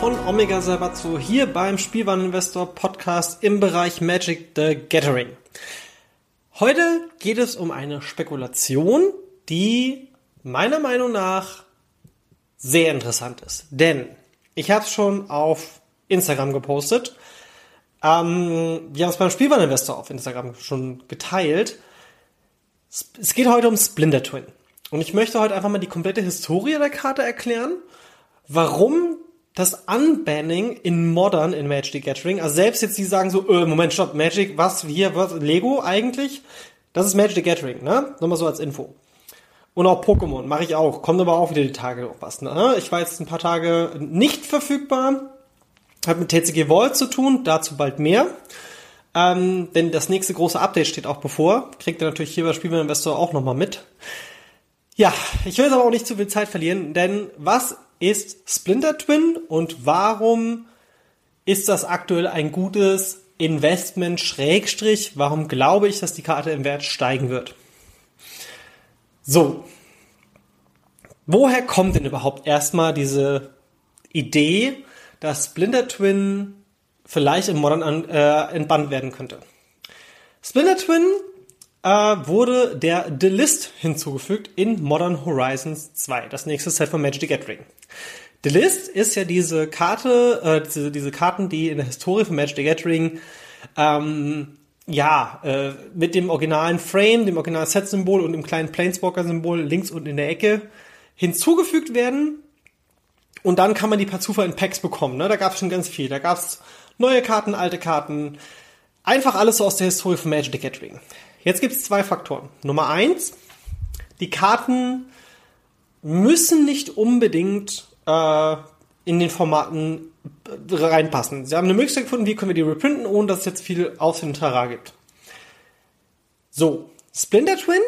von Omega Sabatzo hier beim Spielwareninvestor Podcast im Bereich Magic the Gathering. Heute geht es um eine Spekulation, die meiner Meinung nach sehr interessant ist. Denn ich habe es schon auf Instagram gepostet. Ähm, wir haben es beim Spielwareninvestor auf Instagram schon geteilt. Es geht heute um Splinter Twin. Und ich möchte heute einfach mal die komplette Historie der Karte erklären, warum das Unbanning in Modern in Magic the Gathering, also selbst jetzt die sagen so, äh, Moment, stopp, Magic, was, hier, was, Lego eigentlich? Das ist Magic the Gathering, ne? Nochmal so als Info. Und auch Pokémon mache ich auch. Kommt aber auch wieder die Tage noch was. Ne? Ich war jetzt ein paar Tage nicht verfügbar. Hat mit TCG Vault zu tun, dazu bald mehr. Ähm, denn das nächste große Update steht auch bevor. Kriegt ihr natürlich hier bei Spielwareninvestor auch nochmal mit. Ja, ich will jetzt aber auch nicht zu viel Zeit verlieren, denn was ist Splinter Twin und warum ist das aktuell ein gutes Investment Schrägstrich? Warum glaube ich, dass die Karte im Wert steigen wird? So. Woher kommt denn überhaupt erstmal diese Idee, dass Splinter Twin vielleicht im Modern äh, entbannt werden könnte? Splinter Twin äh, wurde der The List hinzugefügt in Modern Horizons 2, das nächste Set von Magic the Gathering. The List ist ja diese Karte, äh, diese, diese Karten, die in der Historie von Magic the Gathering ähm, ja, äh, mit dem originalen Frame, dem originalen Set-Symbol und dem kleinen Planeswalker-Symbol links unten in der Ecke hinzugefügt werden. Und dann kann man die per Zufall in Packs bekommen. Ne? Da gab es schon ganz viel. Da gab es neue Karten, alte Karten. Einfach alles so aus der Historie von Magic the Gathering. Jetzt gibt es zwei Faktoren. Nummer eins, die Karten müssen nicht unbedingt äh, in den Formaten reinpassen. Sie haben eine Möglichkeit gefunden, wie können wir die reprinten, ohne dass es jetzt viel Aussehen und Tara gibt. So, Splinter Twin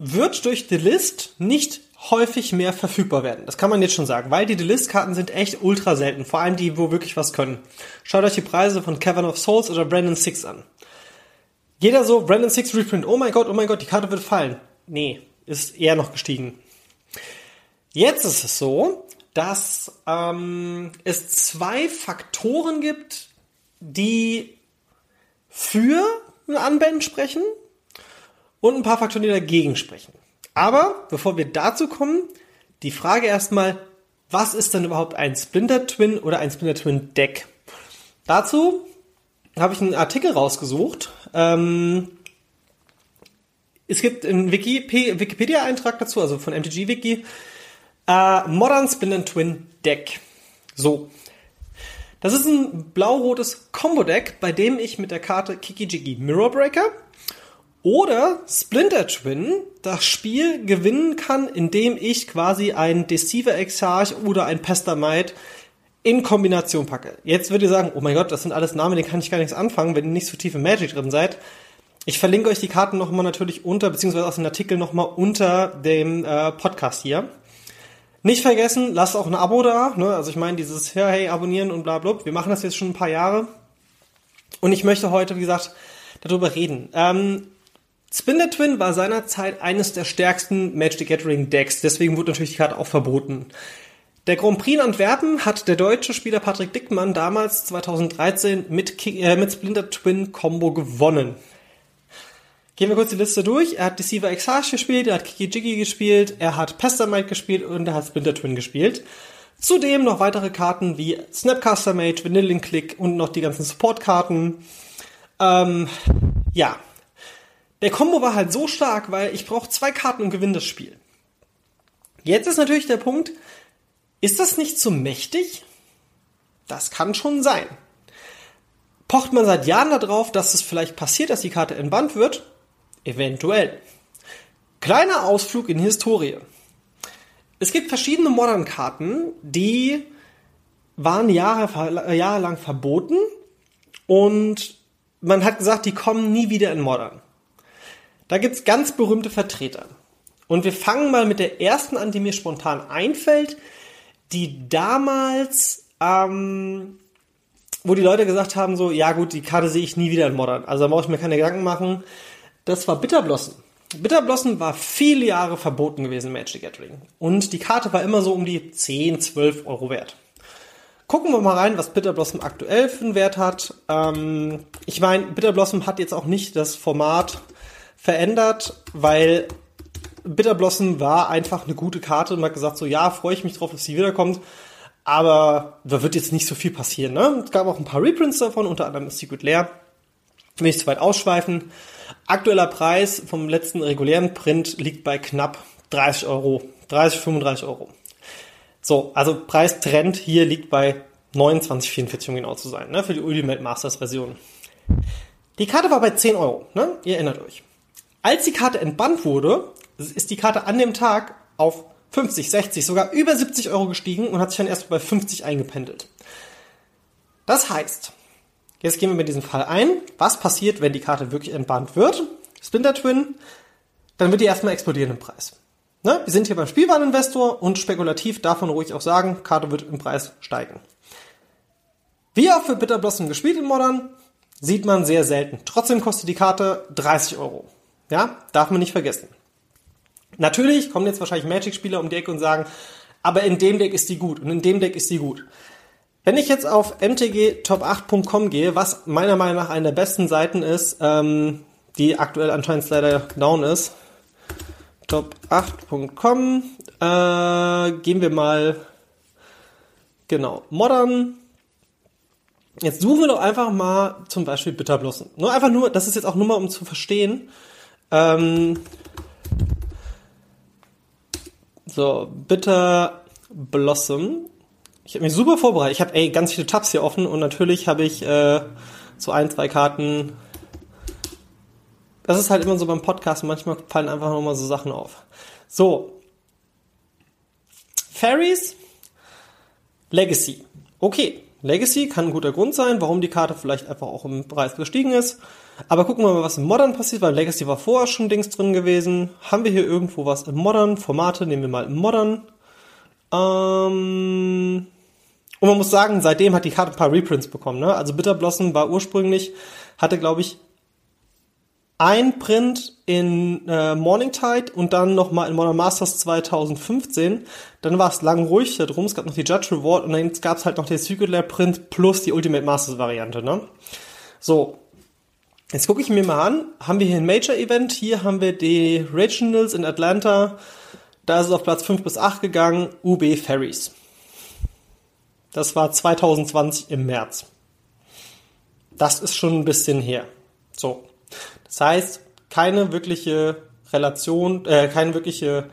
wird durch The List nicht häufig mehr verfügbar werden. Das kann man jetzt schon sagen, weil die The List-Karten sind echt ultra selten, vor allem die, wo wirklich was können. Schaut euch die Preise von Cavern of Souls oder Brandon Six an. Jeder so, Brandon Six Reprint, oh mein Gott, oh mein Gott, die Karte wird fallen. Nee, ist eher noch gestiegen. Jetzt ist es so, dass ähm, es zwei Faktoren gibt, die für ein Anband sprechen und ein paar Faktoren, die dagegen sprechen. Aber bevor wir dazu kommen, die Frage erstmal, was ist denn überhaupt ein Splinter Twin oder ein Splinter Twin Deck? Dazu habe ich einen Artikel rausgesucht. Ähm, es gibt einen Wikipedia-Eintrag dazu, also von MTG Wiki, äh, Modern Splinter Twin Deck. So. Das ist ein blau-rotes Combo-Deck, bei dem ich mit der Karte Kiki Jiggy Mirror Breaker oder Splinter Twin das Spiel gewinnen kann, indem ich quasi ein Deceiver Exarch oder ein Pestamite in Kombination packe. Jetzt würdet ihr sagen, oh mein Gott, das sind alles Namen, denen kann ich gar nichts anfangen, wenn ihr nicht so tief im Magic drin seid. Ich verlinke euch die Karten nochmal natürlich unter, beziehungsweise aus dem Artikel nochmal unter dem äh, Podcast hier. Nicht vergessen, lasst auch ein Abo da. Ne? Also ich meine, dieses ja, hey, abonnieren und bla bla. Wir machen das jetzt schon ein paar Jahre. Und ich möchte heute, wie gesagt, darüber reden. Ähm, Spin the Twin war seinerzeit eines der stärksten Magic the Gathering Decks. Deswegen wurde natürlich die Karte auch verboten. Der Grand Prix in Antwerpen hat der deutsche Spieler Patrick Dickmann damals 2013 mit, äh, mit Splinter Twin Combo gewonnen. Gehen wir kurz die Liste durch. Er hat Deceiver Exarch gespielt, er hat Kiki Jiggy gespielt, er hat Pestamite gespielt und er hat Splinter Twin gespielt. Zudem noch weitere Karten wie Snapcaster Mage, Vanilling Click und noch die ganzen Support-Karten. Ähm, ja. Der Combo war halt so stark, weil ich brauche zwei Karten und gewinne das Spiel. Jetzt ist natürlich der Punkt, ist das nicht zu mächtig? Das kann schon sein. Pocht man seit Jahren darauf, dass es vielleicht passiert, dass die Karte entbannt wird? Eventuell. Kleiner Ausflug in Historie. Es gibt verschiedene Modern-Karten, die waren Jahre, jahrelang verboten und man hat gesagt, die kommen nie wieder in Modern. Da gibt's ganz berühmte Vertreter. Und wir fangen mal mit der ersten an, die mir spontan einfällt, die damals, ähm, wo die Leute gesagt haben, so, ja gut, die Karte sehe ich nie wieder in Modern. Also da brauche ich mir keine Gedanken machen das war Bitterblossom. Bitterblossom war viele Jahre verboten gewesen Magic the Gathering. Und die Karte war immer so um die 10, 12 Euro wert. Gucken wir mal rein, was Bitterblossom aktuell für einen Wert hat. Ähm, ich meine, Bitterblossom hat jetzt auch nicht das Format verändert, weil Bitterblossom war einfach eine gute Karte und man hat gesagt, so ja, freue ich mich drauf, dass sie wiederkommt. Aber da wird jetzt nicht so viel passieren. Ne? Es gab auch ein paar Reprints davon, unter anderem Secret Lair. Will ich zu weit ausschweifen. Aktueller Preis vom letzten regulären Print liegt bei knapp 30 Euro. 30, 35 Euro. So, also Preistrend hier liegt bei 29,44 um genau zu sein, ne, für die Ultimate Masters Version. Die Karte war bei 10 Euro, ne? Ihr erinnert euch. Als die Karte entbannt wurde, ist die Karte an dem Tag auf 50, 60, sogar über 70 Euro gestiegen und hat sich dann erst bei 50 eingependelt. Das heißt, Jetzt gehen wir mit diesem Fall ein. Was passiert, wenn die Karte wirklich entbannt wird? Splinter Twin, dann wird die erstmal explodieren im Preis. Ne? Wir sind hier beim Spielwareninvestor und spekulativ davon ruhig auch sagen, Karte wird im Preis steigen. Wie oft wird Bitter Blossom gespielt in Modern? Sieht man sehr selten. Trotzdem kostet die Karte 30 Euro. Ja, darf man nicht vergessen. Natürlich kommen jetzt wahrscheinlich Magic-Spieler um die Ecke und sagen, aber in dem Deck ist die gut und in dem Deck ist die gut. Wenn ich jetzt auf mtgtop8.com gehe, was meiner Meinung nach eine der besten Seiten ist, ähm, die aktuell anscheinend leider down ist, top8.com, Äh, gehen wir mal. Genau. Modern. Jetzt suchen wir doch einfach mal zum Beispiel Bitterblossom. Nur einfach nur, das ist jetzt auch nur mal, um zu verstehen. Ähm, so, Bitter Blossom. Ich habe mich super vorbereitet. Ich habe ey ganz viele Tabs hier offen und natürlich habe ich äh, so ein, zwei Karten. Das ist halt immer so beim Podcast. Manchmal fallen einfach nochmal so Sachen auf. So. Fairies. Legacy. Okay. Legacy kann ein guter Grund sein, warum die Karte vielleicht einfach auch im Preis gestiegen ist. Aber gucken wir mal, was im Modern passiert, weil Legacy war vorher schon Dings drin gewesen. Haben wir hier irgendwo was im Modern? Formate nehmen wir mal im Modern. Ähm und man muss sagen, seitdem hat die Karte ein paar Reprints bekommen. Ne? Also Bitter Blossom war ursprünglich, hatte glaube ich ein Print in äh, Morningtide und dann nochmal in Modern Masters 2015. Dann war es lang ruhig darum. Es gab noch die Judge Reward und dann gab es halt noch den Circular Print plus die Ultimate Masters Variante. Ne? So, jetzt gucke ich mir mal an. Haben wir hier ein Major Event? Hier haben wir die Regionals in Atlanta. Da ist es auf Platz 5 bis 8 gegangen. UB Ferries. Das war 2020 im März. Das ist schon ein bisschen her. So. Das heißt, keine wirkliche Relation, äh, keine wirkliche,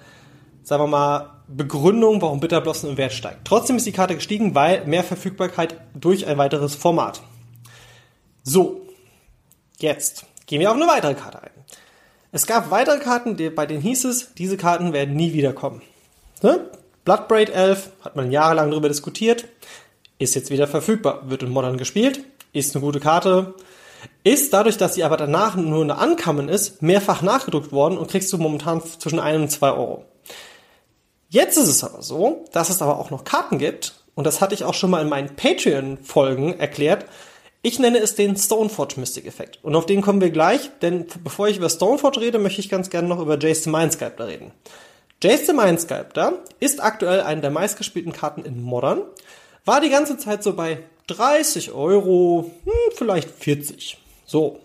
sagen wir mal, Begründung, warum Bitterblossen im Wert steigt. Trotzdem ist die Karte gestiegen, weil mehr Verfügbarkeit durch ein weiteres Format. So. Jetzt gehen wir auf eine weitere Karte ein. Es gab weitere Karten, bei denen hieß es, diese Karten werden nie wiederkommen. Ne? Bloodbraid 11 hat man jahrelang darüber diskutiert, ist jetzt wieder verfügbar, wird in Modern gespielt, ist eine gute Karte, ist dadurch, dass sie aber danach nur eine Ankommen ist, mehrfach nachgedruckt worden und kriegst du momentan zwischen 1 und 2 Euro. Jetzt ist es aber so, dass es aber auch noch Karten gibt, und das hatte ich auch schon mal in meinen Patreon-Folgen erklärt. Ich nenne es den Stoneforge Mystic Effekt. Und auf den kommen wir gleich, denn bevor ich über Stoneforge rede, möchte ich ganz gerne noch über Jace the Mindsculptor reden. Jace the Mindsculptor ist aktuell eine der meistgespielten Karten in Modern. War die ganze Zeit so bei 30 Euro, hm, vielleicht 40. So.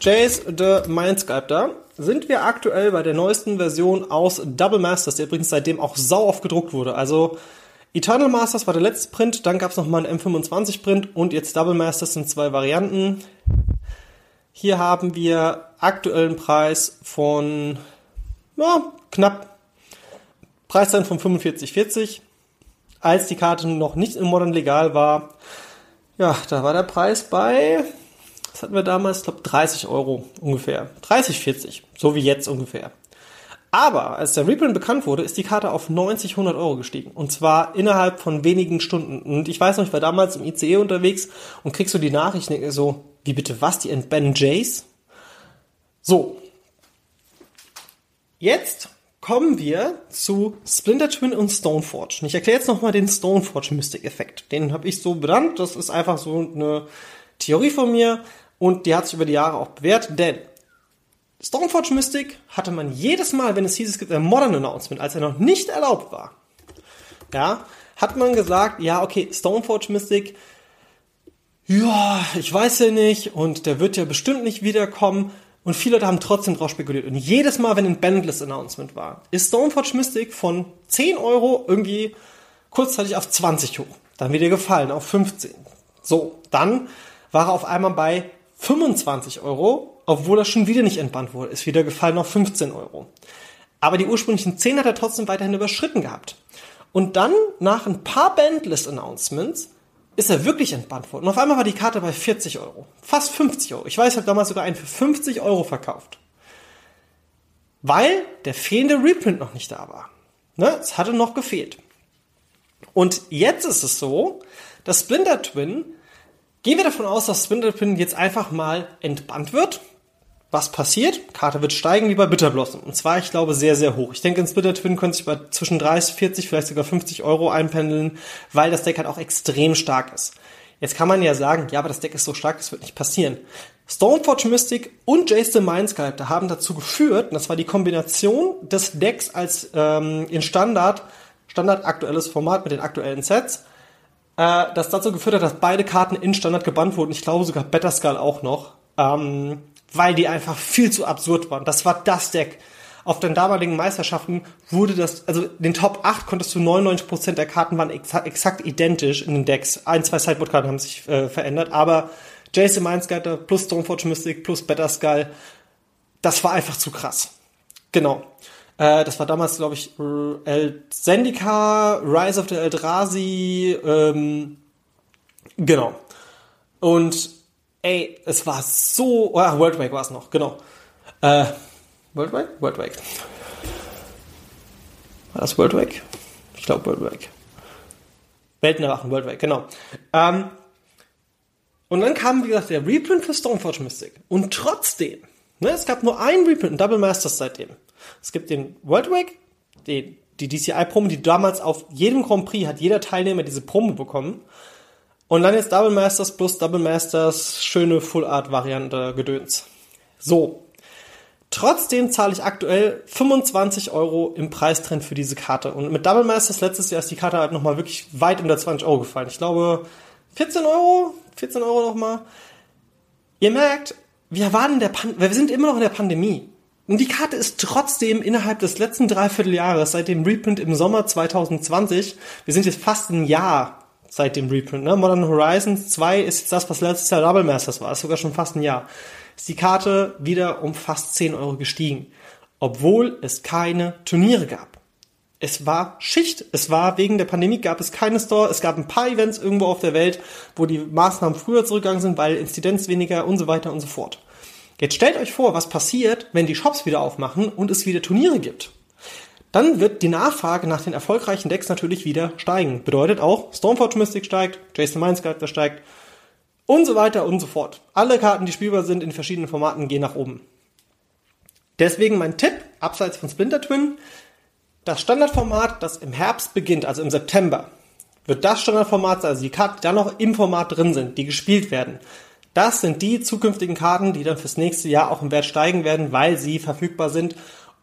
Jace the Mindsculptor sind wir aktuell bei der neuesten Version aus Double Masters, der übrigens seitdem auch sau oft gedruckt wurde. Also Eternal Masters war der letzte Print, dann gab es nochmal einen M25 Print und jetzt Double Masters sind zwei Varianten. Hier haben wir aktuellen Preis von ja, knapp Preis von 45,40. Als die Karte noch nicht in Modern legal war, ja, da war der Preis bei, was hatten wir damals? Ich glaube 30 Euro ungefähr. 30, 40, so wie jetzt ungefähr. Aber als der Reprint bekannt wurde, ist die Karte auf 90, 100 Euro gestiegen. Und zwar innerhalb von wenigen Stunden. Und ich weiß noch, ich war damals im ICE unterwegs und kriegst du die Nachricht so, wie bitte was, die entbannen Jace? So, Jetzt kommen wir zu Splinter Twin und Stoneforge. Und ich erkläre jetzt nochmal den Stoneforge Mystic Effekt. Den habe ich so benannt. Das ist einfach so eine Theorie von mir und die hat sich über die Jahre auch bewährt, denn Stoneforge Mystic hatte man jedes Mal, wenn es hieß, es gibt ein Modern Announcement, als er noch nicht erlaubt war, ja, hat man gesagt, ja, okay, Stoneforge Mystic, ja, ich weiß ja nicht und der wird ja bestimmt nicht wiederkommen. Und viele Leute haben trotzdem drauf spekuliert. Und jedes Mal, wenn ein Bandless-Announcement war, ist Stoneforge Mystic von 10 Euro irgendwie kurzzeitig auf 20 hoch. Dann wieder gefallen auf 15. So, dann war er auf einmal bei 25 Euro, obwohl er schon wieder nicht entbannt wurde, ist wieder gefallen auf 15 Euro. Aber die ursprünglichen 10 hat er trotzdem weiterhin überschritten gehabt. Und dann, nach ein paar Bandless-Announcements, ist er wirklich entbannt worden. Und auf einmal war die Karte bei 40 Euro. Fast 50 Euro. Ich weiß, ich habe damals sogar einen für 50 Euro verkauft. Weil der fehlende Reprint noch nicht da war. Ne? Es hatte noch gefehlt. Und jetzt ist es so, dass Splinter Twin, gehen wir davon aus, dass Splinter Twin jetzt einfach mal entbannt wird was passiert? Karte wird steigen wie bei Bitterblossom. Und zwar, ich glaube, sehr, sehr hoch. Ich denke, in Splitter Twin könnte sich bei zwischen 30, 40, vielleicht sogar 50 Euro einpendeln, weil das Deck halt auch extrem stark ist. Jetzt kann man ja sagen, ja, aber das Deck ist so stark, das wird nicht passieren. Stoneforge Mystic und Jace the Mindsculptor haben dazu geführt, und das war die Kombination des Decks als ähm, in Standard, Standard aktuelles Format mit den aktuellen Sets, äh, das dazu geführt hat, dass beide Karten in Standard gebannt wurden. Ich glaube sogar Better Skull auch noch. Ähm, weil die einfach viel zu absurd waren. Das war das Deck. auf den damaligen Meisterschaften wurde das, also den Top 8 konntest du 99% der Karten waren exakt, exakt identisch in den Decks. Ein, zwei Sideboard-Karten haben sich äh, verändert, aber Jason Mindscatter plus Stoneforge Mystic plus Better Skull, das war einfach zu krass. Genau. Äh, das war damals, glaube ich, El Zendika, Rise of the Eldrazi, ähm, genau. Und ey, es war so, oh, ja, World Wake war es noch, genau. Äh, World Wake? World Wake. War das World Wake? Ich glaube World Wake. Welten erwachen, World Wake, genau. Ähm, und dann kam, wie gesagt, der Reprint für Stoneforge Mystic. Und trotzdem, ne, es gab nur einen Reprint, ein Double Masters seitdem. Es gibt den World Wake, den, die DCI-Promo, die damals auf jedem Grand Prix hat jeder Teilnehmer diese Promo bekommen. Und dann jetzt Double Masters plus Double Masters, schöne Full Art Variante Gedöns. So. Trotzdem zahle ich aktuell 25 Euro im Preistrend für diese Karte. Und mit Double Masters letztes Jahr ist die Karte halt nochmal wirklich weit unter 20 Euro gefallen. Ich glaube 14 Euro, 14 Euro nochmal. Ihr merkt, wir waren in der Pan wir sind immer noch in der Pandemie. Und die Karte ist trotzdem innerhalb des letzten Dreivierteljahres, seit dem Reprint im Sommer 2020, wir sind jetzt fast ein Jahr seit dem Reprint, ne? Modern Horizons 2 ist das, was letztes Jahr Double Masters war, ist sogar schon fast ein Jahr. Ist die Karte wieder um fast 10 Euro gestiegen. Obwohl es keine Turniere gab. Es war Schicht. Es war wegen der Pandemie gab es keine Store. Es gab ein paar Events irgendwo auf der Welt, wo die Maßnahmen früher zurückgegangen sind, weil Inzidenz weniger und so weiter und so fort. Jetzt stellt euch vor, was passiert, wenn die Shops wieder aufmachen und es wieder Turniere gibt. Dann wird die Nachfrage nach den erfolgreichen Decks natürlich wieder steigen. Bedeutet auch, Stormforge Mystic steigt, Jason Mindscape steigt und so weiter und so fort. Alle Karten, die spielbar sind in verschiedenen Formaten, gehen nach oben. Deswegen mein Tipp, abseits von Splinter Twin, das Standardformat, das im Herbst beginnt, also im September, wird das Standardformat sein, also die Karten, die da noch im Format drin sind, die gespielt werden. Das sind die zukünftigen Karten, die dann fürs nächste Jahr auch im Wert steigen werden, weil sie verfügbar sind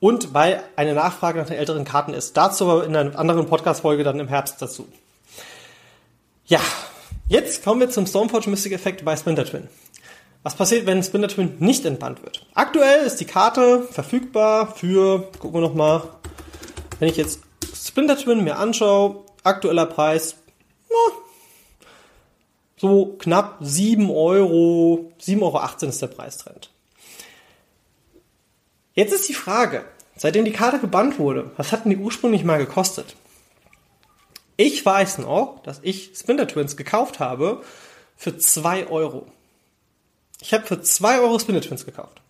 und weil eine Nachfrage nach den älteren Karten ist. Dazu aber in einer anderen Podcast-Folge dann im Herbst dazu. Ja, jetzt kommen wir zum Stormforge Mystic Effekt bei Splinter Twin. Was passiert, wenn Splinter Twin nicht entbannt wird? Aktuell ist die Karte verfügbar für, gucken wir nochmal, wenn ich jetzt Splinter Twin mir anschaue, aktueller Preis, na, so knapp 7 Euro, 7,18 Euro ist der Preistrend. Jetzt ist die Frage, seitdem die Karte gebannt wurde, was hat denn die ursprünglich mal gekostet? Ich weiß noch, dass ich Splinter Twins gekauft habe für 2 Euro. Ich habe für 2 Euro Splinter Twins gekauft.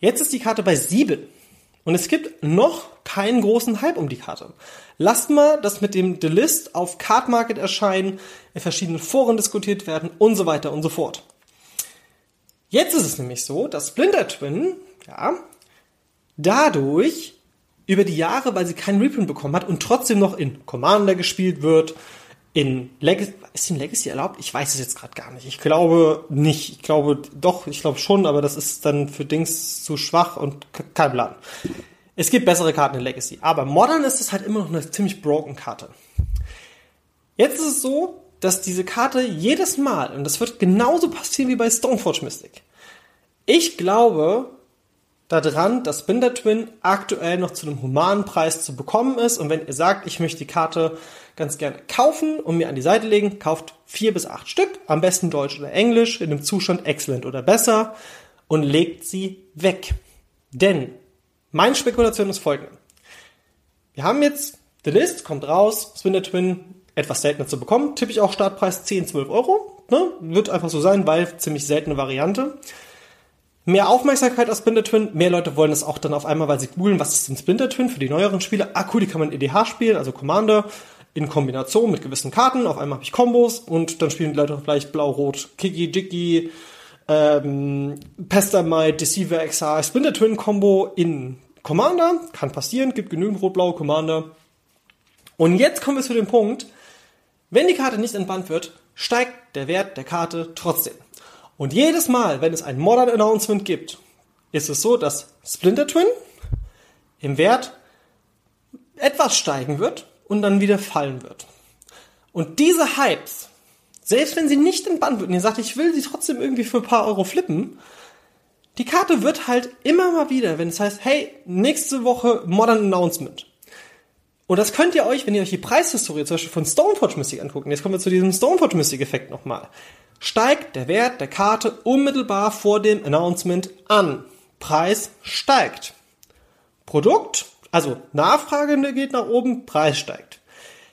Jetzt ist die Karte bei 7. Und es gibt noch keinen großen Hype um die Karte. Lasst mal das mit dem Delist auf Card Market erscheinen, in verschiedenen Foren diskutiert werden und so weiter und so fort. Jetzt ist es nämlich so, dass Splinter Twin, ja, dadurch über die Jahre, weil sie keinen Reprint bekommen hat und trotzdem noch in Commander gespielt wird, in Legacy, ist in Legacy erlaubt? Ich weiß es jetzt gerade gar nicht. Ich glaube nicht. Ich glaube doch, ich glaube schon, aber das ist dann für Dings zu schwach und kein Plan. Es gibt bessere Karten in Legacy, aber Modern ist es halt immer noch eine ziemlich broken Karte. Jetzt ist es so, dass diese Karte jedes Mal, und das wird genauso passieren wie bei Stoneforge Mystic, ich glaube daran, dass Binder Twin aktuell noch zu einem humanen Preis zu bekommen ist. Und wenn ihr sagt, ich möchte die Karte ganz gerne kaufen und mir an die Seite legen, kauft vier bis acht Stück, am besten Deutsch oder Englisch, in einem Zustand Excellent oder besser und legt sie weg. Denn meine Spekulation ist folgende. Wir haben jetzt The List, kommt raus, Spinner Twin, etwas seltener zu bekommen, tippe ich auch Startpreis 10, 12 Euro. Ne? Wird einfach so sein, weil ziemlich seltene Variante. Mehr Aufmerksamkeit aus Splinter Twin, mehr Leute wollen es auch dann auf einmal, weil sie googeln, was ist denn Splinter Twin für die neueren Spiele. Ah cool, die kann man in EDH spielen, also Commander in Kombination mit gewissen Karten. Auf einmal habe ich Kombos und dann spielen die Leute vielleicht Blau-Rot, Kiki, Jiggy, ähm, Pestamite, Deceiver XR, Splinter Twin Combo in Commander. Kann passieren, gibt genügend rot-blaue Commander. Und jetzt kommen wir zu dem Punkt, wenn die Karte nicht entbannt wird, steigt der Wert der Karte trotzdem. Und jedes Mal, wenn es ein Modern Announcement gibt, ist es so, dass Splinter Twin im Wert etwas steigen wird und dann wieder fallen wird. Und diese Hypes, selbst wenn sie nicht entbannt wird und ihr sagt, ich will sie trotzdem irgendwie für ein paar Euro flippen, Die Karte wird halt immer mal wieder, wenn es heißt, hey, nächste Woche Modern Announcement. Und das könnt ihr euch, wenn ihr euch die Preishistorie zum Beispiel von Stoneforge Mystic anguckt, jetzt kommen wir zu diesem Stoneforge Mystic Effekt nochmal, steigt der Wert der Karte unmittelbar vor dem Announcement an. Preis steigt. Produkt, also Nachfrage geht nach oben, Preis steigt.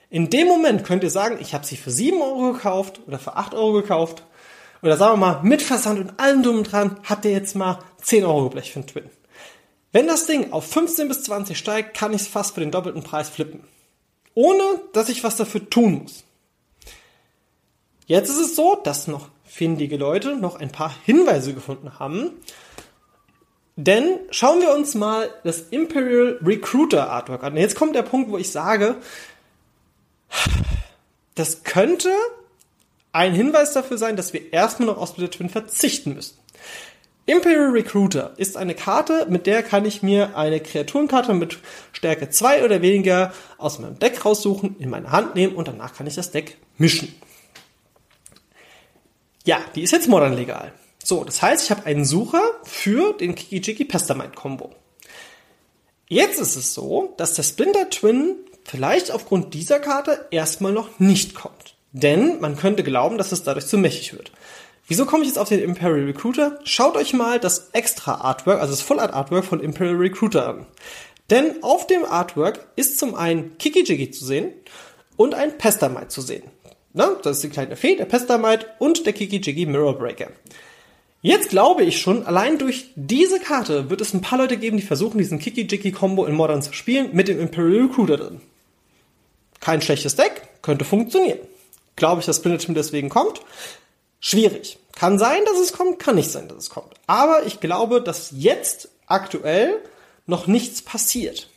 In dem Moment könnt ihr sagen, ich habe sie für 7 Euro gekauft oder für 8 Euro gekauft. Oder sagen wir mal, mit Versand und allem und dran habt ihr jetzt mal 10 Euro Blech für einen Twin. Wenn das Ding auf 15 bis 20 steigt, kann ich es fast für den doppelten Preis flippen. Ohne, dass ich was dafür tun muss. Jetzt ist es so, dass noch findige Leute noch ein paar Hinweise gefunden haben. Denn schauen wir uns mal das Imperial Recruiter Artwork an. Jetzt kommt der Punkt, wo ich sage, das könnte ein Hinweis dafür sein, dass wir erstmal noch auf Split Twin verzichten müssen. Imperial Recruiter ist eine Karte, mit der kann ich mir eine Kreaturenkarte mit Stärke 2 oder weniger aus meinem Deck raussuchen, in meine Hand nehmen und danach kann ich das Deck mischen. Ja, die ist jetzt modern legal. So, das heißt, ich habe einen Sucher für den Kiki-Jiki Pestamind Combo. Jetzt ist es so, dass der Splinter Twin vielleicht aufgrund dieser Karte erstmal noch nicht kommt. Denn man könnte glauben, dass es dadurch zu mächtig wird. Wieso komme ich jetzt auf den Imperial Recruiter? Schaut euch mal das extra Artwork, also das Full Art Artwork von Imperial Recruiter an. Denn auf dem Artwork ist zum einen Kiki Jiggy zu sehen und ein Pestamite zu sehen. Na, das ist die kleine Fee, der Pestamite und der Kiki Jiggy Mirror Breaker. Jetzt glaube ich schon, allein durch diese Karte wird es ein paar Leute geben, die versuchen, diesen Kiki Jiggy Combo in Modern zu spielen mit dem Imperial Recruiter drin. Kein schlechtes Deck, könnte funktionieren. Glaube ich, dass Splinter deswegen kommt? Schwierig. Kann sein, dass es kommt, kann nicht sein, dass es kommt. Aber ich glaube, dass jetzt aktuell noch nichts passiert.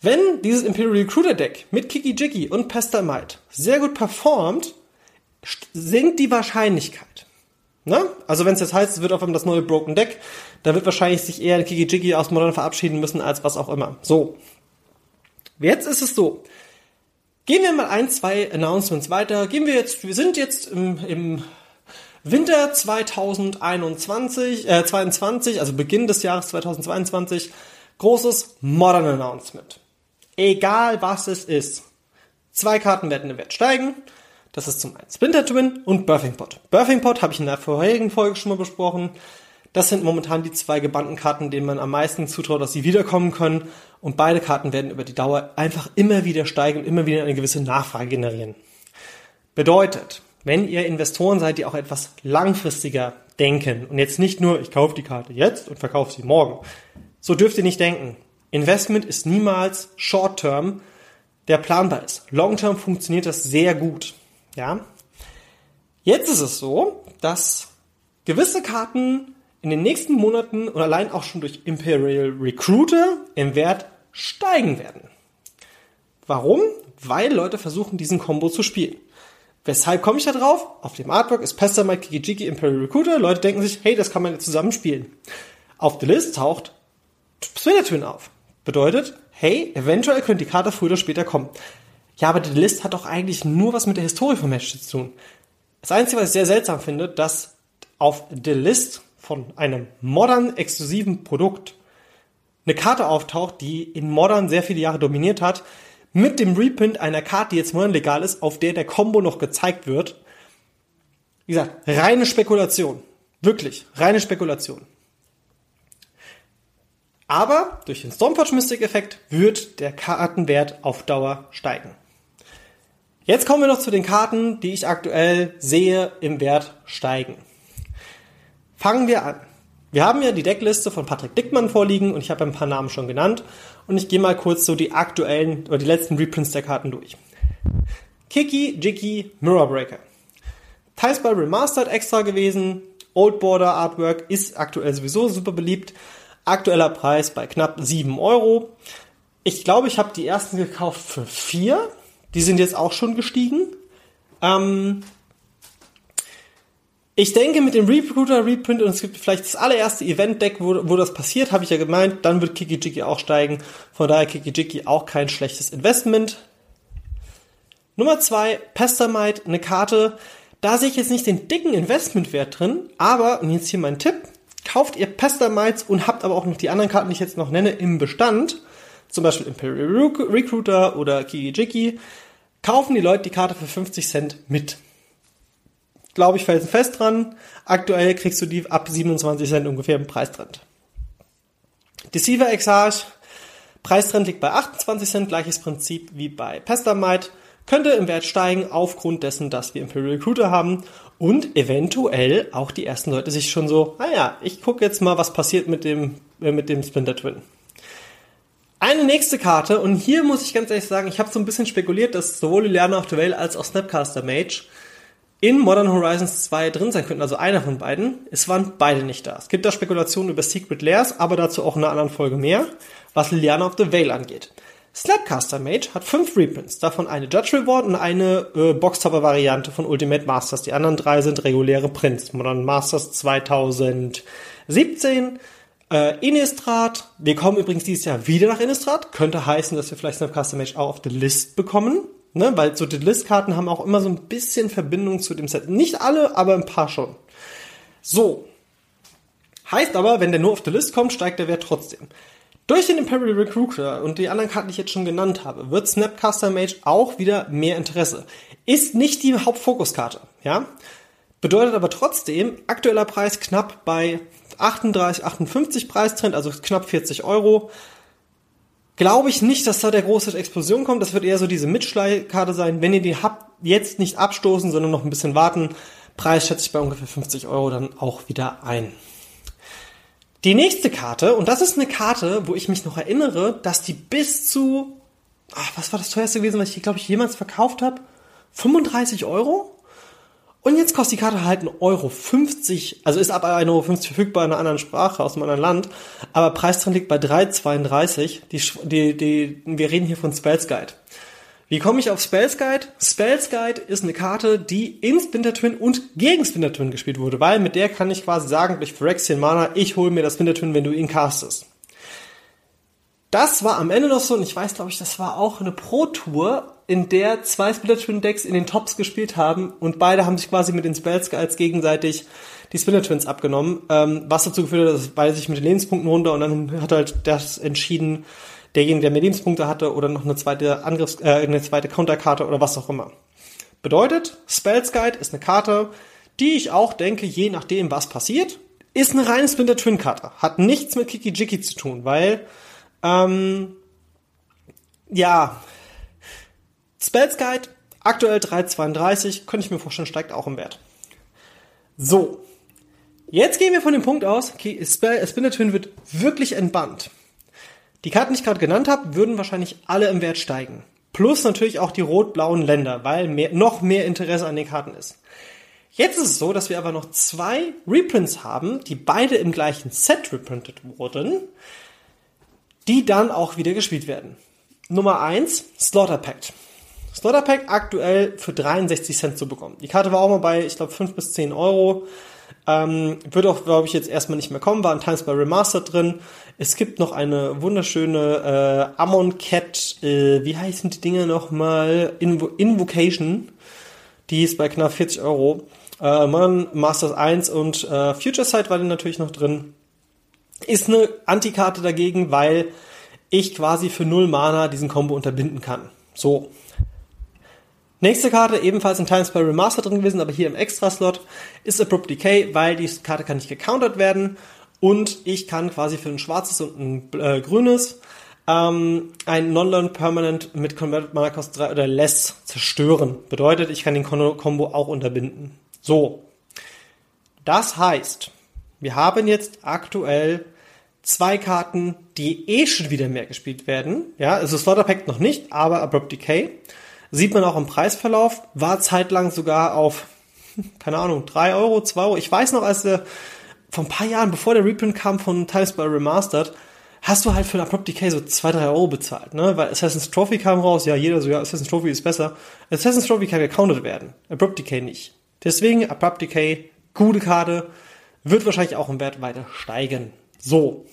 Wenn dieses Imperial Recruiter Deck mit Kiki Jiggy und Pester Might sehr gut performt, sinkt die Wahrscheinlichkeit. Ne? Also wenn es jetzt heißt, es wird auf einmal das neue Broken Deck, da wird wahrscheinlich sich eher Kiki Jiggy aus Modern verabschieden müssen, als was auch immer. So. Jetzt ist es so. Gehen wir mal ein, zwei Announcements weiter. Gehen wir jetzt, wir sind jetzt im, im Winter 2021, äh, 22, also Beginn des Jahres 2022, großes Modern Announcement. Egal was es ist. Zwei Karten werden im Wert steigen. Das ist zum einen Splinter Twin und Birthing Pot. Birthing Pot habe ich in der vorherigen Folge schon mal besprochen. Das sind momentan die zwei gebannten Karten, denen man am meisten zutraut, dass sie wiederkommen können. Und beide Karten werden über die Dauer einfach immer wieder steigen und immer wieder eine gewisse Nachfrage generieren. Bedeutet, wenn ihr Investoren seid, die auch etwas langfristiger denken und jetzt nicht nur, ich kaufe die Karte jetzt und verkaufe sie morgen. So dürft ihr nicht denken. Investment ist niemals Short-Term, der planbar ist. Long-Term funktioniert das sehr gut. Ja? Jetzt ist es so, dass gewisse Karten in den nächsten Monaten und allein auch schon durch Imperial Recruiter im Wert steigen werden. Warum? Weil Leute versuchen, diesen Combo zu spielen. Weshalb komme ich da drauf? Auf dem Artwork ist Pesta Mike Kikijiki Imperial Recruiter. Leute denken sich, hey, das kann man jetzt zusammen spielen. Auf der List taucht Twin auf. Bedeutet, hey, eventuell könnte die Karte früher oder später kommen. Ja, aber die List hat doch eigentlich nur was mit der Historie vom Match zu tun. Das Einzige, was ich sehr seltsam finde, dass auf der List von einem modern exklusiven Produkt eine Karte auftaucht, die in Modern sehr viele Jahre dominiert hat, mit dem Reprint einer Karte, die jetzt modern legal ist, auf der der Combo noch gezeigt wird. Wie gesagt, reine Spekulation. Wirklich, reine Spekulation. Aber durch den Stormforge Mystic Effekt wird der Kartenwert auf Dauer steigen. Jetzt kommen wir noch zu den Karten, die ich aktuell sehe im Wert steigen. Fangen wir an. Wir haben ja die Deckliste von Patrick Dickmann vorliegen und ich habe ein paar Namen schon genannt und ich gehe mal kurz so die aktuellen oder die letzten Reprints der Karten durch. Kiki, Jiki, Mirror Breaker. Teilsball Remastered extra gewesen. Old Border Artwork ist aktuell sowieso super beliebt. Aktueller Preis bei knapp 7 Euro. Ich glaube, ich habe die ersten gekauft für 4. Die sind jetzt auch schon gestiegen. Ähm, ich denke, mit dem Recruiter Reprint und es gibt vielleicht das allererste Event-Deck, wo, wo das passiert, habe ich ja gemeint, dann wird Kiki Jiki auch steigen. Von daher Kiki Jiki auch kein schlechtes Investment. Nummer zwei, Pestamite, eine Karte. Da sehe ich jetzt nicht den dicken Investmentwert drin, aber, und jetzt hier mein Tipp, Kauft ihr Pestamites und habt aber auch noch die anderen Karten, die ich jetzt noch nenne, im Bestand, zum Beispiel Imperial Recruiter oder Kiki Jiki, kaufen die Leute die Karte für 50 Cent mit. Glaube ich felsenfest dran. Aktuell kriegst du die ab 27 Cent ungefähr im Preistrend. Deceiver Exarch, Preistrend liegt bei 28 Cent, gleiches Prinzip wie bei Pestamite, könnte im Wert steigen aufgrund dessen, dass wir Imperial Recruiter haben und eventuell auch die ersten Leute sich schon so, naja, ich gucke jetzt mal, was passiert mit dem, äh, mit dem Splinter Twin. Eine nächste Karte, und hier muss ich ganz ehrlich sagen, ich habe so ein bisschen spekuliert, dass sowohl Liliana of the Veil als auch Snapcaster Mage in Modern Horizons 2 drin sein könnten, also einer von beiden. Es waren beide nicht da. Es gibt da Spekulationen über Secret Lairs, aber dazu auch in einer anderen Folge mehr, was Liliana of the Veil angeht. Slapcaster Mage hat fünf Reprints, davon eine Judge Reward und eine äh, Boxtopper-Variante von Ultimate Masters. Die anderen drei sind reguläre Prints. Modern Masters 2017, äh, Innistrad. Wir kommen übrigens dieses Jahr wieder nach Innistrad. Könnte heißen, dass wir vielleicht Snapcaster Mage auch auf the List bekommen. Ne? Weil so die List-Karten haben auch immer so ein bisschen Verbindung zu dem Set. Nicht alle, aber ein paar schon. So. Heißt aber, wenn der nur auf the List kommt, steigt der Wert trotzdem. Durch den Imperial Recruiter und die anderen Karten, die ich jetzt schon genannt habe, wird Snapcaster Mage auch wieder mehr Interesse. Ist nicht die Hauptfokuskarte, ja? Bedeutet aber trotzdem, aktueller Preis knapp bei 38, 58 Preistrend, also knapp 40 Euro. Glaube ich nicht, dass da der große Explosion kommt. Das wird eher so diese Mitschleikarte sein. Wenn ihr die habt, jetzt nicht abstoßen, sondern noch ein bisschen warten. Preis schätze ich bei ungefähr 50 Euro dann auch wieder ein. Die nächste Karte, und das ist eine Karte, wo ich mich noch erinnere, dass die bis zu, ach, was war das teuerste gewesen, was ich, glaube ich, jemals verkauft habe? 35 Euro? Und jetzt kostet die Karte halt 1,50 Euro, also ist ab 1,50 Euro verfügbar in einer anderen Sprache, aus einem anderen Land, aber Preis drin liegt bei 3,32. Die, die, die, wir reden hier von Spells Guide. Wie komme ich auf Spells Guide? Spells Guide ist eine Karte, die in Splinter Twin und gegen Splinter Twin gespielt wurde, weil mit der kann ich quasi sagen, durch Phyrexian Mana, ich hole mir das Splinter Twin, wenn du ihn castest. Das war am Ende noch so, und ich weiß, glaube ich, das war auch eine Pro-Tour, in der zwei Splinter Twin Decks in den Tops gespielt haben und beide haben sich quasi mit den Spells Guides gegenseitig die Splinter Twins abgenommen, ähm, was dazu geführt hat, dass beide sich mit den Lebenspunkten runter und dann hat halt das entschieden, derjenige, der mehr Lebenspunkte hatte oder noch eine zweite Angriffs-, äh, eine zweite Counterkarte oder was auch immer. Bedeutet, Spells Guide ist eine Karte, die ich auch denke, je nachdem, was passiert, ist eine reine Splinter Twin Karte. Hat nichts mit Kiki Jiki zu tun, weil, ähm, ja, Spells Guide, aktuell 3,32, könnte ich mir vorstellen, steigt auch im Wert. So. Jetzt gehen wir von dem Punkt aus, okay, Splinter Twin wird wirklich entbannt. Die Karten, die ich gerade genannt habe, würden wahrscheinlich alle im Wert steigen. Plus natürlich auch die rot-blauen Länder, weil mehr, noch mehr Interesse an den Karten ist. Jetzt ist es so, dass wir aber noch zwei Reprints haben, die beide im gleichen Set reprintet wurden, die dann auch wieder gespielt werden. Nummer eins Slaughter Pact. Slaughter Pact aktuell für 63 Cent zu bekommen. Die Karte war auch mal bei, ich glaube, 5 bis 10 Euro. Ähm, wird auch, glaube ich, jetzt erstmal nicht mehr kommen, war in Times by Remastered drin. Es gibt noch eine wunderschöne äh, Amon Cat, äh, wie heißen die Dinge nochmal? Invo Invocation. Die ist bei knapp 40 Euro. Äh, Modern Masters 1 und äh, Future Sight war dann natürlich noch drin. Ist eine Antikarte dagegen, weil ich quasi für null Mana diesen Combo unterbinden kann. So, Nächste Karte, ebenfalls in Times by Remaster drin gewesen, aber hier im Extra-Slot, ist Abrupt Decay, weil die Karte kann nicht gecountert werden und ich kann quasi für ein schwarzes und ein äh, grünes ähm, ein Non-Learn Permanent mit Converted Mana Cost 3 oder less zerstören. Bedeutet, ich kann den Combo auch unterbinden. So. Das heißt, wir haben jetzt aktuell zwei Karten, die eh schon wieder mehr gespielt werden. Ja, also Slaughter Pact noch nicht, aber Abrupt Decay. Sieht man auch im Preisverlauf, war zeitlang sogar auf, keine Ahnung, drei Euro, zwei Euro. Ich weiß noch, als der, vor ein paar Jahren, bevor der Reprint kam von Times by Remastered, hast du halt für ein Abrupt Decay so zwei, drei Euro bezahlt, ne? Weil Assassin's Trophy kam raus, ja, jeder so, ja, Assassin's Trophy ist besser. Assassin's Trophy kann gecountet werden, Abrupt Decay nicht. Deswegen Abrupt Decay, gute Karte, wird wahrscheinlich auch im Wert weiter steigen. So.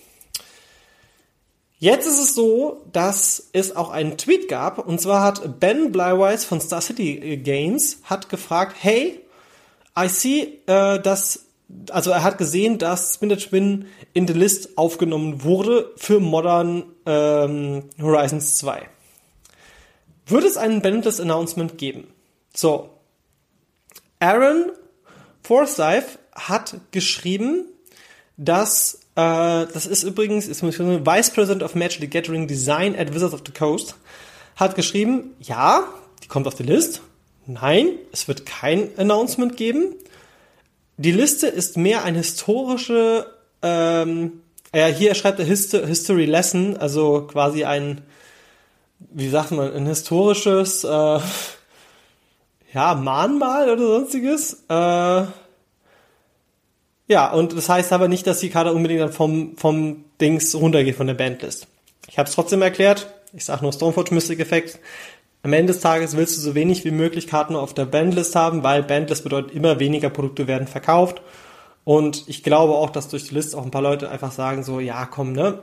Jetzt ist es so, dass es auch einen Tweet gab, und zwar hat Ben Blywise von Star City Games hat gefragt, hey, I see, äh, dass also er hat gesehen, dass Splinter Twin in the List aufgenommen wurde für Modern ähm, Horizons 2. Wird es einen Bandless Announcement geben? So. Aaron Forsyth hat geschrieben, dass äh, das ist übrigens ist Vice President of Magic the Gathering Design at Wizards of the Coast hat geschrieben, ja, die kommt auf die List. Nein, es wird kein Announcement geben. Die Liste ist mehr ein historische, ähm, ja, hier schreibt er Histo History Lesson, also quasi ein, wie sagt man, ein historisches, äh, ja, Mahnmal oder sonstiges. Äh, ja, und das heißt aber nicht, dass die Karte unbedingt dann vom, vom Dings runtergeht von der Bandlist. Ich habe es trotzdem erklärt. Ich sage nur Stoneforge Mystic Effect. Am Ende des Tages willst du so wenig wie möglich Karten auf der Bandlist haben, weil Bandlist bedeutet immer weniger Produkte werden verkauft. Und ich glaube auch, dass durch die List auch ein paar Leute einfach sagen so, ja, komm, ne?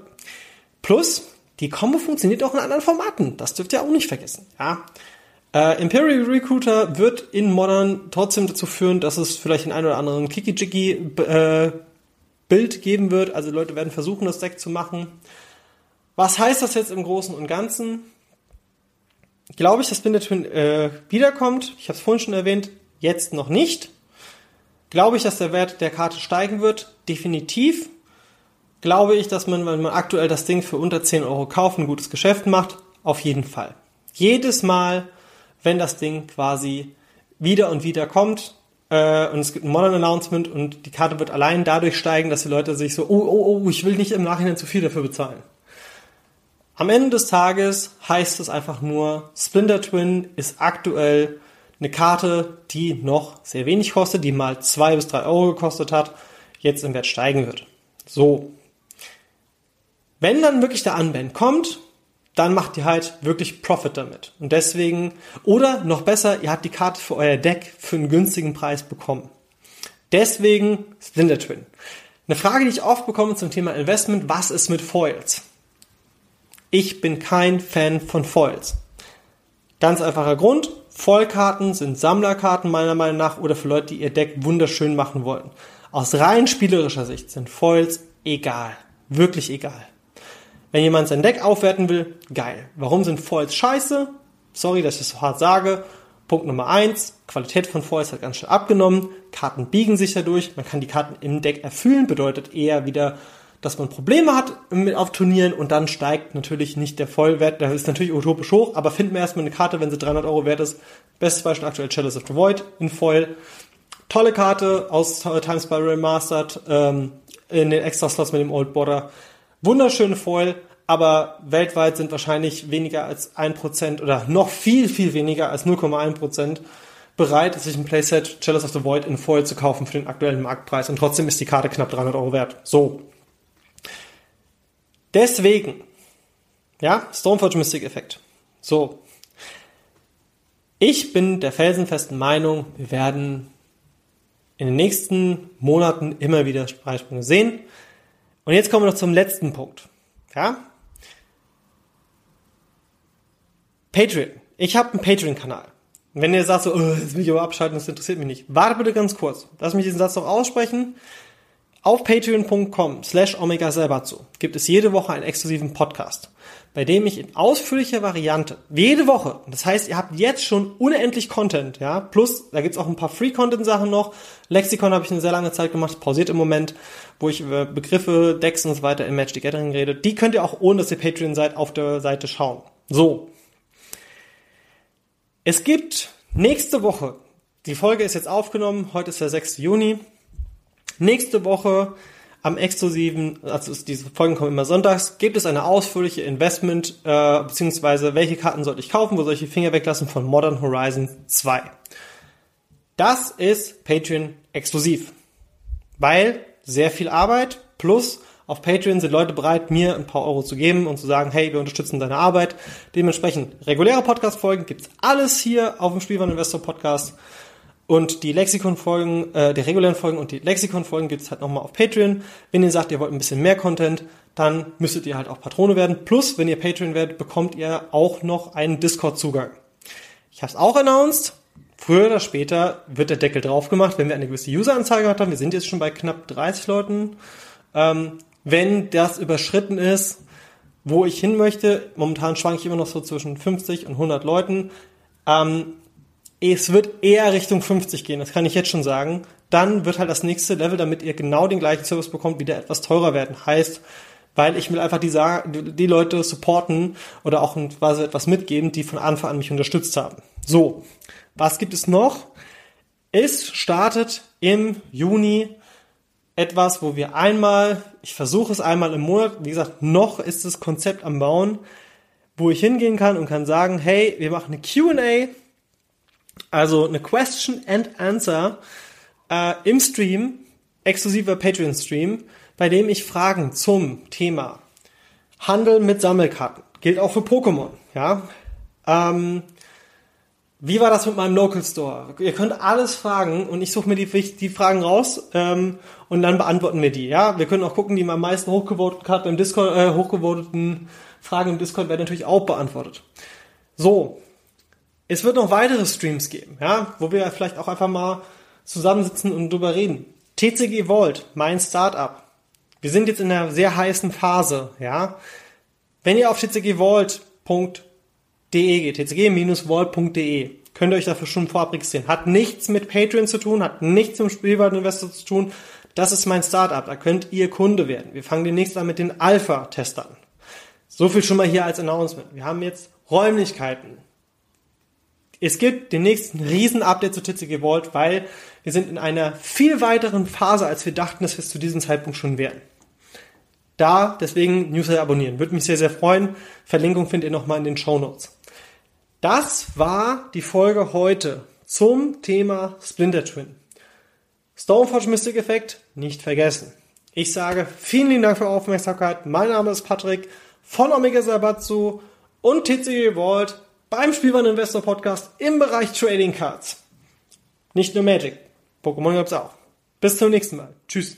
Plus, die Combo funktioniert auch in anderen Formaten. Das dürft ihr auch nicht vergessen, ja? Äh, Imperial Recruiter wird in Modern trotzdem dazu führen, dass es vielleicht den einen oder anderen Kiki-Jiki äh, Bild geben wird. Also Leute werden versuchen, das Deck zu machen. Was heißt das jetzt im Großen und Ganzen? glaube ich, dass Splinter Twin äh, wiederkommt. Ich habe es vorhin schon erwähnt, jetzt noch nicht. Glaube ich, dass der Wert der Karte steigen wird? Definitiv. Glaube ich, dass man, wenn man aktuell das Ding für unter 10 Euro kauft, ein gutes Geschäft macht? Auf jeden Fall. Jedes Mal, wenn das Ding quasi wieder und wieder kommt äh, und es gibt ein Modern Announcement und die Karte wird allein dadurch steigen, dass die Leute sich so, oh, oh, oh, ich will nicht im Nachhinein zu viel dafür bezahlen. Am Ende des Tages heißt es einfach nur, Splinter Twin ist aktuell eine Karte, die noch sehr wenig kostet, die mal zwei bis drei Euro gekostet hat, jetzt im Wert steigen wird. So. Wenn dann wirklich der Unband kommt, dann macht ihr halt wirklich Profit damit. Und deswegen, oder noch besser, ihr habt die Karte für euer Deck für einen günstigen Preis bekommen. Deswegen Splinter Twin. Eine Frage, die ich oft bekomme zum Thema Investment, was ist mit Foils? Ich bin kein Fan von Foils. Ganz einfacher Grund, Foilkarten sind Sammlerkarten meiner Meinung nach oder für Leute, die ihr Deck wunderschön machen wollen. Aus rein spielerischer Sicht sind Foils egal. Wirklich egal. Wenn jemand sein Deck aufwerten will, geil. Warum sind Foils scheiße? Sorry, dass ich das so hart sage. Punkt Nummer eins: Qualität von Foils hat ganz schön abgenommen. Karten biegen sich dadurch. Man kann die Karten im Deck erfüllen, bedeutet eher wieder dass man Probleme hat mit auf Turnieren und dann steigt natürlich nicht der Vollwert, der ist natürlich utopisch hoch, aber finden wir erstmal eine Karte, wenn sie 300 Euro wert ist. Bestes Beispiel aktuell Chalice of the Void in Foil. Tolle Karte aus Times by Remastered ähm, in den Extra Slots mit dem Old Border. Wunderschöne Foil, aber weltweit sind wahrscheinlich weniger als 1% oder noch viel, viel weniger als 0,1% bereit, sich ein Playset Chalice of the Void in Foil zu kaufen für den aktuellen Marktpreis und trotzdem ist die Karte knapp 300 Euro wert. So, Deswegen, ja, Stoneforge Mystic Effekt. So. Ich bin der felsenfesten Meinung, wir werden in den nächsten Monaten immer wieder Preissprünge sehen. Und jetzt kommen wir noch zum letzten Punkt. Ja? Patreon. Ich habe einen Patreon-Kanal. Wenn ihr sagt so, oh, das will ich aber abschalten, das interessiert mich nicht. Warte bitte ganz kurz. Lass mich diesen Satz noch aussprechen. Auf patreon.com slash omega gibt es jede Woche einen exklusiven Podcast, bei dem ich in ausführlicher Variante jede Woche, das heißt, ihr habt jetzt schon unendlich Content, ja, plus da gibt's auch ein paar Free-Content-Sachen noch. Lexikon habe ich eine sehr lange Zeit gemacht, pausiert im Moment, wo ich über Begriffe, Decks und so weiter in Magic the Gathering rede. Die könnt ihr auch, ohne dass ihr Patreon seid, auf der Seite schauen. So. Es gibt nächste Woche, die Folge ist jetzt aufgenommen, heute ist der 6. Juni, Nächste Woche am exklusiven, also diese Folgen kommen immer sonntags, gibt es eine ausführliche Investment, äh, beziehungsweise welche Karten sollte ich kaufen, wo soll ich die Finger weglassen von Modern Horizon 2. Das ist Patreon exklusiv. Weil sehr viel Arbeit plus auf Patreon sind Leute bereit, mir ein paar Euro zu geben und zu sagen, hey, wir unterstützen deine Arbeit. Dementsprechend reguläre Podcast-Folgen gibt's alles hier auf dem Spielwaren Investor Podcast. Und die Lexikon-Folgen, äh, die regulären Folgen und die Lexikon-Folgen gibt es halt nochmal auf Patreon. Wenn ihr sagt, ihr wollt ein bisschen mehr Content, dann müsstet ihr halt auch Patrone werden. Plus, wenn ihr Patreon werdet, bekommt ihr auch noch einen Discord-Zugang. Ich habe es auch announced. früher oder später wird der Deckel drauf gemacht, wenn wir eine gewisse Useranzahl gehabt haben. Wir sind jetzt schon bei knapp 30 Leuten. Ähm, wenn das überschritten ist, wo ich hin möchte, momentan schwanke ich immer noch so zwischen 50 und 100 Leuten. Ähm, es wird eher Richtung 50 gehen, das kann ich jetzt schon sagen. Dann wird halt das nächste Level, damit ihr genau den gleichen Service bekommt, wieder etwas teurer werden. Heißt, weil ich will einfach die, die Leute supporten oder auch quasi etwas mitgeben, die von Anfang an mich unterstützt haben. So, was gibt es noch? Es startet im Juni etwas, wo wir einmal, ich versuche es einmal im Monat, wie gesagt, noch ist das Konzept am Bauen, wo ich hingehen kann und kann sagen, hey, wir machen eine Q&A, also eine Question and Answer äh, im Stream, exklusiver Patreon-Stream, bei dem ich Fragen zum Thema Handel mit Sammelkarten, gilt auch für Pokémon, ja, ähm, wie war das mit meinem Local Store? Ihr könnt alles fragen und ich suche mir die, die Fragen raus ähm, und dann beantworten wir die. Ja, wir können auch gucken, die am meisten hochgevoteten Karten im Discord, äh, hochgevoteten Fragen im Discord werden natürlich auch beantwortet. So, es wird noch weitere Streams geben, ja, wo wir vielleicht auch einfach mal zusammensitzen und drüber reden. TCG Vault, mein Startup. Wir sind jetzt in einer sehr heißen Phase, ja. Wenn ihr auf tcgvault.de geht, tcg-vault.de, könnt ihr euch dafür schon vorab registrieren. Hat nichts mit Patreon zu tun, hat nichts mit Spielwareninvestor zu tun. Das ist mein Startup, da könnt ihr Kunde werden. Wir fangen demnächst an mit den Alpha-Testern. So viel schon mal hier als Announcement. Wir haben jetzt Räumlichkeiten. Es gibt demnächst ein Riesen-Update zu TCG Vault, weil wir sind in einer viel weiteren Phase, als wir dachten, dass wir es zu diesem Zeitpunkt schon wären. Da, deswegen Newsletter abonnieren. Würde mich sehr, sehr freuen. Verlinkung findet ihr nochmal in den Show Notes. Das war die Folge heute zum Thema Splinter Twin. Stoneforge Mystic Effect nicht vergessen. Ich sage vielen lieben Dank für eure Aufmerksamkeit. Mein Name ist Patrick von Omega Sabatsu und TCG Vault beim Spielwaren Investor Podcast im Bereich Trading Cards. Nicht nur Magic. Pokémon gab's auch. Bis zum nächsten Mal. Tschüss.